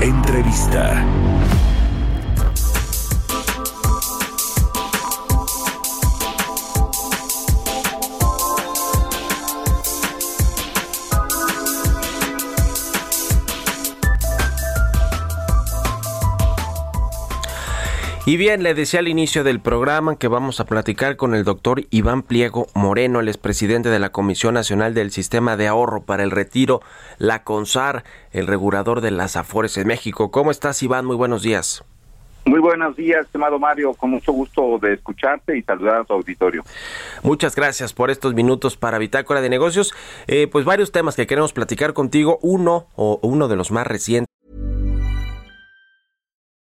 Entrevista. Y bien, le decía al inicio del programa que vamos a platicar con el doctor Iván Pliego Moreno, el expresidente de la Comisión Nacional del Sistema de Ahorro para el Retiro, la CONSAR, el regulador de las AFORES en México. ¿Cómo estás, Iván? Muy buenos días. Muy buenos días, estimado Mario. Con mucho gusto de escucharte y saludar a tu auditorio. Muchas gracias por estos minutos para Bitácora de Negocios. Eh, pues varios temas que queremos platicar contigo. Uno, o uno de los más recientes.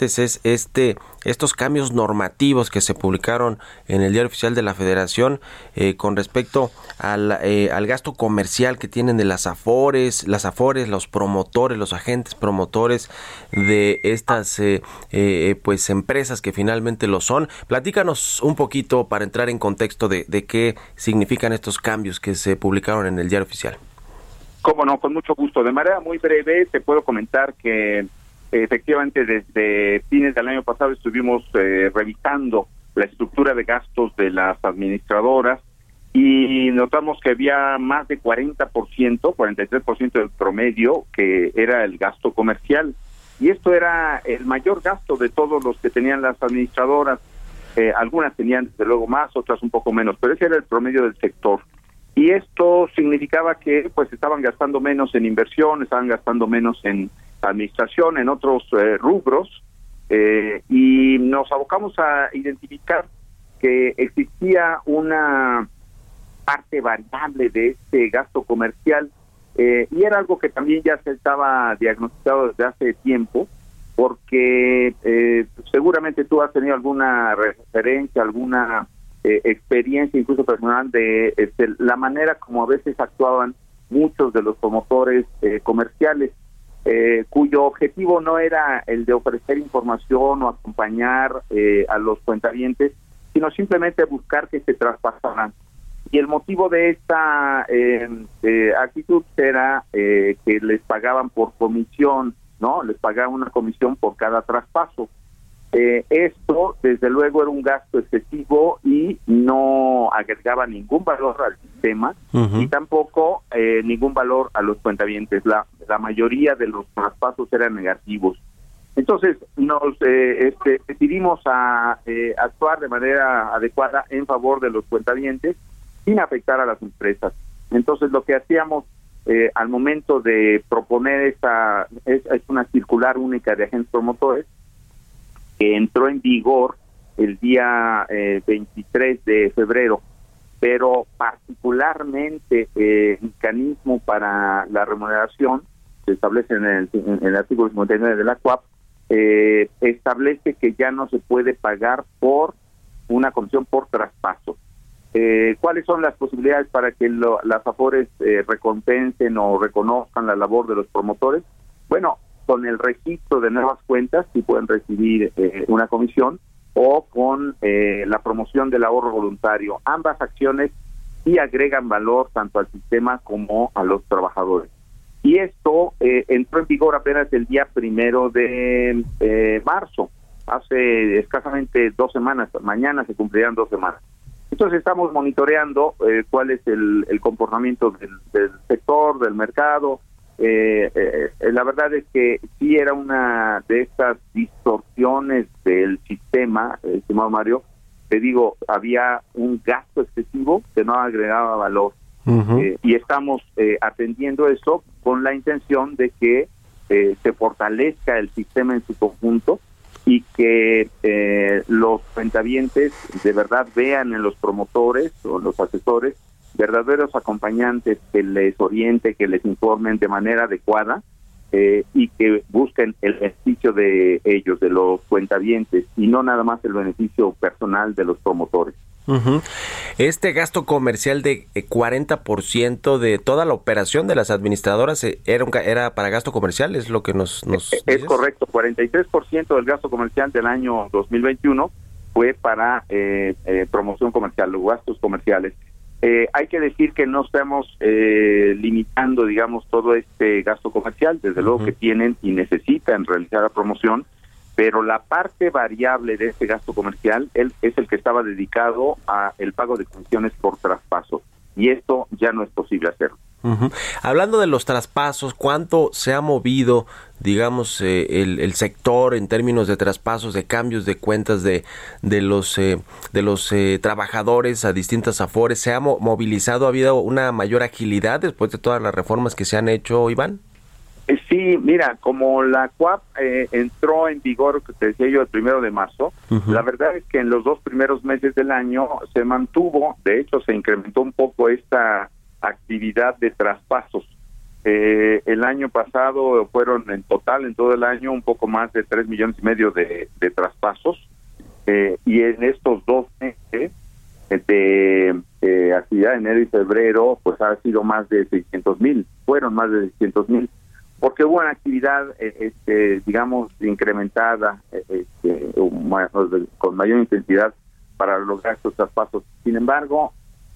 es este estos cambios normativos que se publicaron en el diario oficial de la Federación eh, con respecto al, eh, al, gasto comercial que tienen de las afores, las afores, los promotores, los agentes promotores de estas eh, pues empresas que finalmente lo son. Platícanos un poquito para entrar en contexto de, de qué significan estos cambios que se publicaron en el diario oficial. Cómo no, con mucho gusto. De manera muy breve te puedo comentar que Efectivamente, desde fines del año pasado estuvimos eh, revisando la estructura de gastos de las administradoras y notamos que había más de 40%, 43% del promedio que era el gasto comercial. Y esto era el mayor gasto de todos los que tenían las administradoras. Eh, algunas tenían desde luego más, otras un poco menos, pero ese era el promedio del sector. Y esto significaba que pues estaban gastando menos en inversión, estaban gastando menos en administración, en otros eh, rubros, eh, y nos abocamos a identificar que existía una parte variable de este gasto comercial eh, y era algo que también ya se estaba diagnosticado desde hace tiempo porque seguramente tú has tenido alguna referencia, alguna experiencia incluso personal de este, la manera como a veces actuaban muchos de los promotores comerciales eh, cuyo objetivo no era el de ofrecer información o acompañar eh, a los cuentavientes, sino simplemente buscar que se traspasaran. Y el motivo de esta eh, actitud era que les pagaban por comisión, ¿no? Les pagaban una comisión por cada traspaso. Eh, esto, desde luego, era un gasto excesivo y no agregaba ningún valor al sistema y tampoco eh, ningún valor a los cuentavientes. La, la mayoría de los traspasos eran negativos. Entonces, nos eh, este, decidimos a actuar de manera adecuada en favor de los cuentavientes sin afectar a las empresas. Entonces, lo que hacíamos al momento de proponer esta, es, una circular única de agentes promotores, que entró en vigor el día 23 eh, de febrero, pero particularmente eh, el mecanismo para la remuneración se establece en el, en el artículo 59 de la CUAP, eh, establece que ya no se puede pagar por una comisión por traspaso. Eh, ¿Cuáles son las posibilidades para que las AFORES recompensen o reconozcan la labor de los promotores? Bueno, con el registro de nuevas cuentas si pueden recibir eh, una comisión o con eh, la promoción del ahorro voluntario. Ambas acciones sí agregan valor tanto al sistema como a los trabajadores. Y esto eh, entró en vigor apenas el día primero de marzo, hace escasamente dos semanas, mañana se cumplirán dos semanas. Entonces estamos monitoreando eh, cuál es el, comportamiento del, sector, del mercado. Eh, eh, la verdad es que sí era una de estas distorsiones del sistema, estimado Mario. Te digo, había un gasto excesivo que no agregaba valor. Y estamos atendiendo eso con la intención de que se fortalezca el sistema en su conjunto y que eh, los cuentavientes de verdad vean en los promotores o los asesores verdaderos acompañantes que les oriente, que les informen de manera adecuada eh, y que busquen el beneficio de ellos, de los cuentavientes, y no nada más el beneficio personal de los promotores. Este gasto comercial de 40% eh, de toda la operación de las administradoras eh, era, era para gasto comercial, es lo que nos... nos es, es correcto, 43% del gasto comercial del año 2021 fue para eh, promoción comercial, los gastos comerciales. hay que decir que no estamos limitando, digamos, todo este gasto comercial, desde luego que tienen y necesitan realizar la promoción, pero la parte variable de ese gasto comercial él, es el que estaba dedicado a el pago de comisiones por traspaso y esto ya no es posible hacerlo. Hablando de los traspasos, ¿cuánto se ha movido, digamos, eh, el, sector en términos de traspasos, de cambios de cuentas de, de los, eh, de los eh, trabajadores a distintas afores? ¿Se ha movilizado? ¿Ha habido una mayor agilidad después de todas las reformas que se han hecho, Iván? Eh, sí, mira, como la CUAP eh, entró en vigor, que te decía yo, el primero de marzo, la verdad es que en los dos primeros meses del año se mantuvo, de hecho se incrementó un poco esta actividad de traspasos. Eh, el año pasado fueron en total, en todo el año, un poco más de tres millones y medio de, traspasos. y en estos dos meses de actividad, enero y febrero, pues ha sido más de 600 mil, fueron más de 600 mil porque hubo una actividad, eh, este, digamos, incrementada, eh, este, con mayor intensidad para lograr estos traspasos. Sin embargo,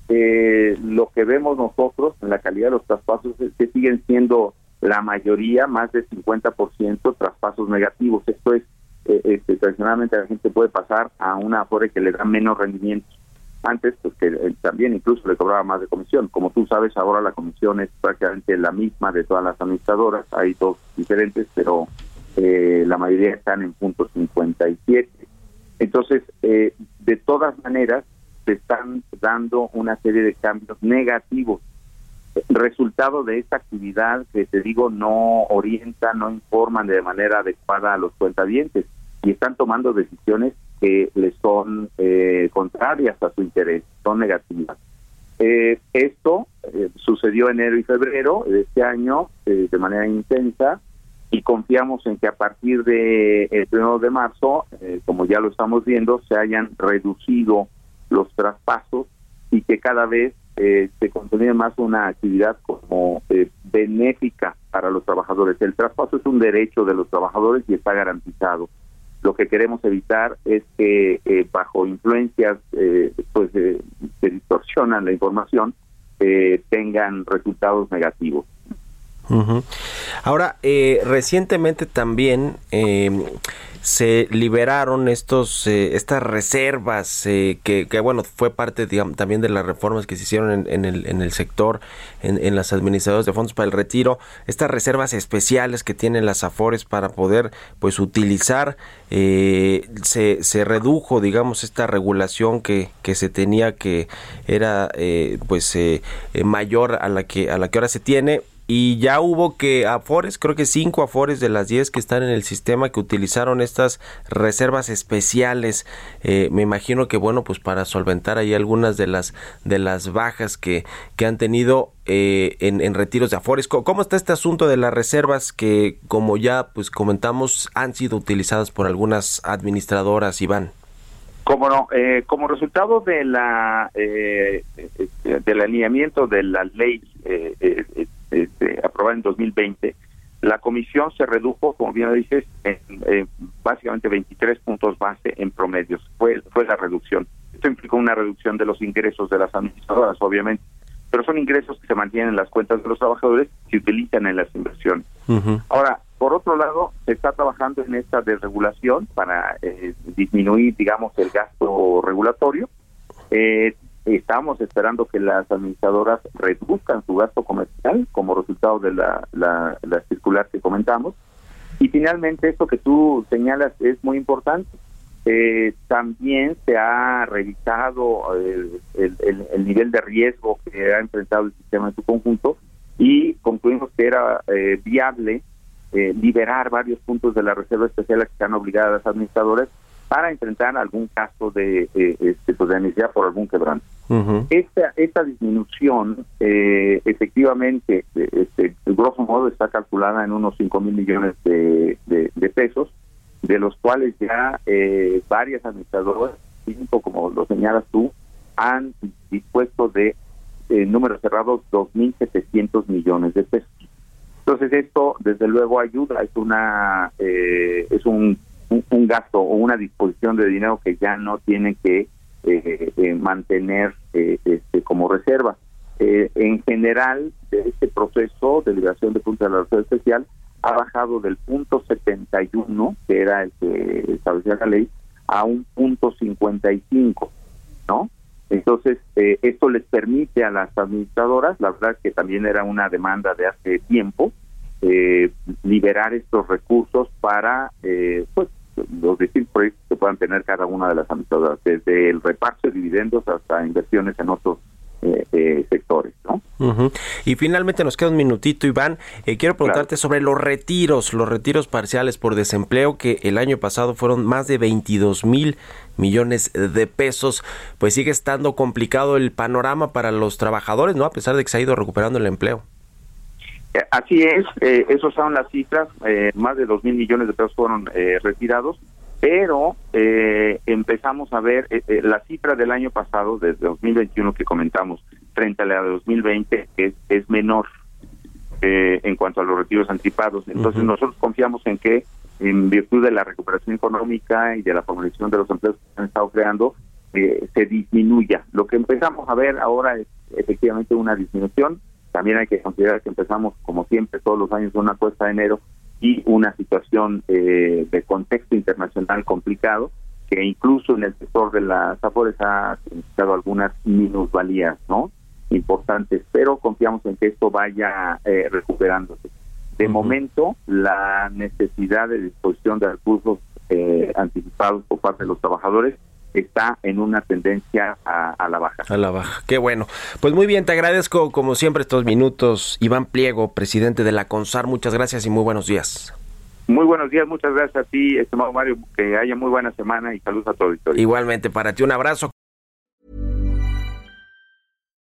eh, lo que vemos nosotros en la calidad de los traspasos es que siguen siendo la mayoría, más de 50% traspasos negativos. Esto es, este, tradicionalmente la gente puede pasar a una afore que le da menos rendimiento antes pues que también incluso le cobraba más de comisión. Como tú sabes, ahora la comisión es prácticamente la misma de todas las administradoras, hay dos diferentes, pero eh, la mayoría están en punto 57. Entonces, eh, de todas maneras, se están dando una serie de cambios negativos. Resultado de esta actividad que te digo no orienta, no informan de manera adecuada a los cuentavientes y están tomando decisiones que le son eh, contrarias a su interés, son negativas. Eh, esto eh, sucedió enero y febrero de este año de manera intensa y confiamos en que a partir de el 1 de marzo, como ya lo estamos viendo, se hayan reducido los traspasos y que cada vez se consolide más una actividad como benéfica para los trabajadores. El traspaso es un derecho de los trabajadores y está garantizado lo que queremos evitar es que eh, bajo influencias eh, pues que distorsionan la información eh, tengan resultados negativos. Ahora, recientemente también se liberaron estos eh, estas reservas eh, que, bueno fue parte también de las reformas que se hicieron en, el, en el sector en, las administradoras de fondos para el retiro estas reservas especiales que tienen las afores para poder pues utilizar eh, se, se redujo digamos esta regulación que, que se tenía que era pues mayor a la que a la que ahora se tiene y ya hubo que Afores, creo que cinco Afores de las diez que están en el sistema que utilizaron estas reservas especiales. Eh, me imagino que bueno, pues para solventar ahí algunas de las de las bajas que, que han tenido eh, en, retiros de Afores. ¿Cómo, está este asunto de las reservas que, como ya pues comentamos, han sido utilizadas por algunas administradoras, Iván? Como no, eh, como resultado de la del alineamiento de la ley este, aprobada en 2020, la comisión se redujo, como bien dices, en, básicamente 23 puntos base en promedios. Fue, fue la reducción. Esto implicó una reducción de los ingresos de las administradoras, obviamente, pero son ingresos que se mantienen en las cuentas de los trabajadores y se utilizan en las inversiones. Ahora, por otro lado, se está trabajando en esta desregulación para eh, disminuir, digamos, el gasto regulatorio. Eh, estamos esperando que las administradoras reduzcan su gasto comercial como resultado de la, la, circular que comentamos. Y finalmente, esto que tú señalas es muy importante. Eh, también se ha revisado el, el, nivel de riesgo que ha enfrentado el sistema en su conjunto y concluimos que era eh, viable eh, liberar varios puntos de la reserva especial a que están obligadas las administradoras para enfrentar algún caso de, eh, este, pues, de por algún quebranto. esta, esta disminución, eh, efectivamente, este, grosso modo está calculada en unos 5 mil millones de, de, pesos, de los cuales ya eh, varias administradoras, cinco como lo señalas tú, han dispuesto de eh, números cerrados 2.700 millones de pesos. Entonces esto, desde luego, ayuda, es una eh, es un un, gasto o una disposición de dinero que ya no tiene que eh, eh, mantener eh, este, como reserva. en general, de este proceso de liberación de puntos de la reserva especial ha bajado del punto 71, que era el que establecía la ley, a un punto 55, ¿no? Entonces, esto les permite a las administradoras, la verdad que también era una demanda de hace tiempo, liberar estos recursos para pues los distintos proyectos que puedan tener cada una de las administradoras, desde el reparto de dividendos hasta inversiones en otros eh, eh, sectores. ¿no? Y finalmente nos queda un minutito, Iván. Eh, quiero preguntarte sobre los retiros, los retiros parciales por desempleo, que el año pasado fueron más de 22 mil millones de pesos. Pues sigue estando complicado el panorama para los trabajadores, ¿no? A pesar de que se ha ido recuperando el empleo. Eh, así es, eh, esos son las cifras, eh, más de dos mil millones de pesos fueron eh, retirados, pero empezamos a ver la cifra del año pasado, desde 2021 que comentamos, frente a la de 2020, es, es menor en cuanto a los retiros anticipados. Entonces nosotros confiamos en que, en virtud de la recuperación económica y de la formalización de los empleos que se han estado creando, se disminuya. Lo que empezamos a ver ahora es efectivamente una disminución también hay que considerar que empezamos, como siempre, todos los años, una cuesta de enero y una situación eh, de contexto internacional complicado, que incluso en el sector de las afores ha significado algunas minusvalías, ¿no? Importantes, pero confiamos en que esto vaya eh, recuperándose. De momento, la necesidad de disposición de recursos eh, anticipados por parte de los trabajadores está en una tendencia a, la baja. A la baja, qué bueno. Pues muy bien, te agradezco como siempre estos minutos. Iván Pliego, presidente de la CONSAR, muchas gracias y muy buenos días. Muy buenos días, muchas gracias a ti, estimado Mario, que haya muy buena semana y saludos a todo el Igualmente, para ti un abrazo.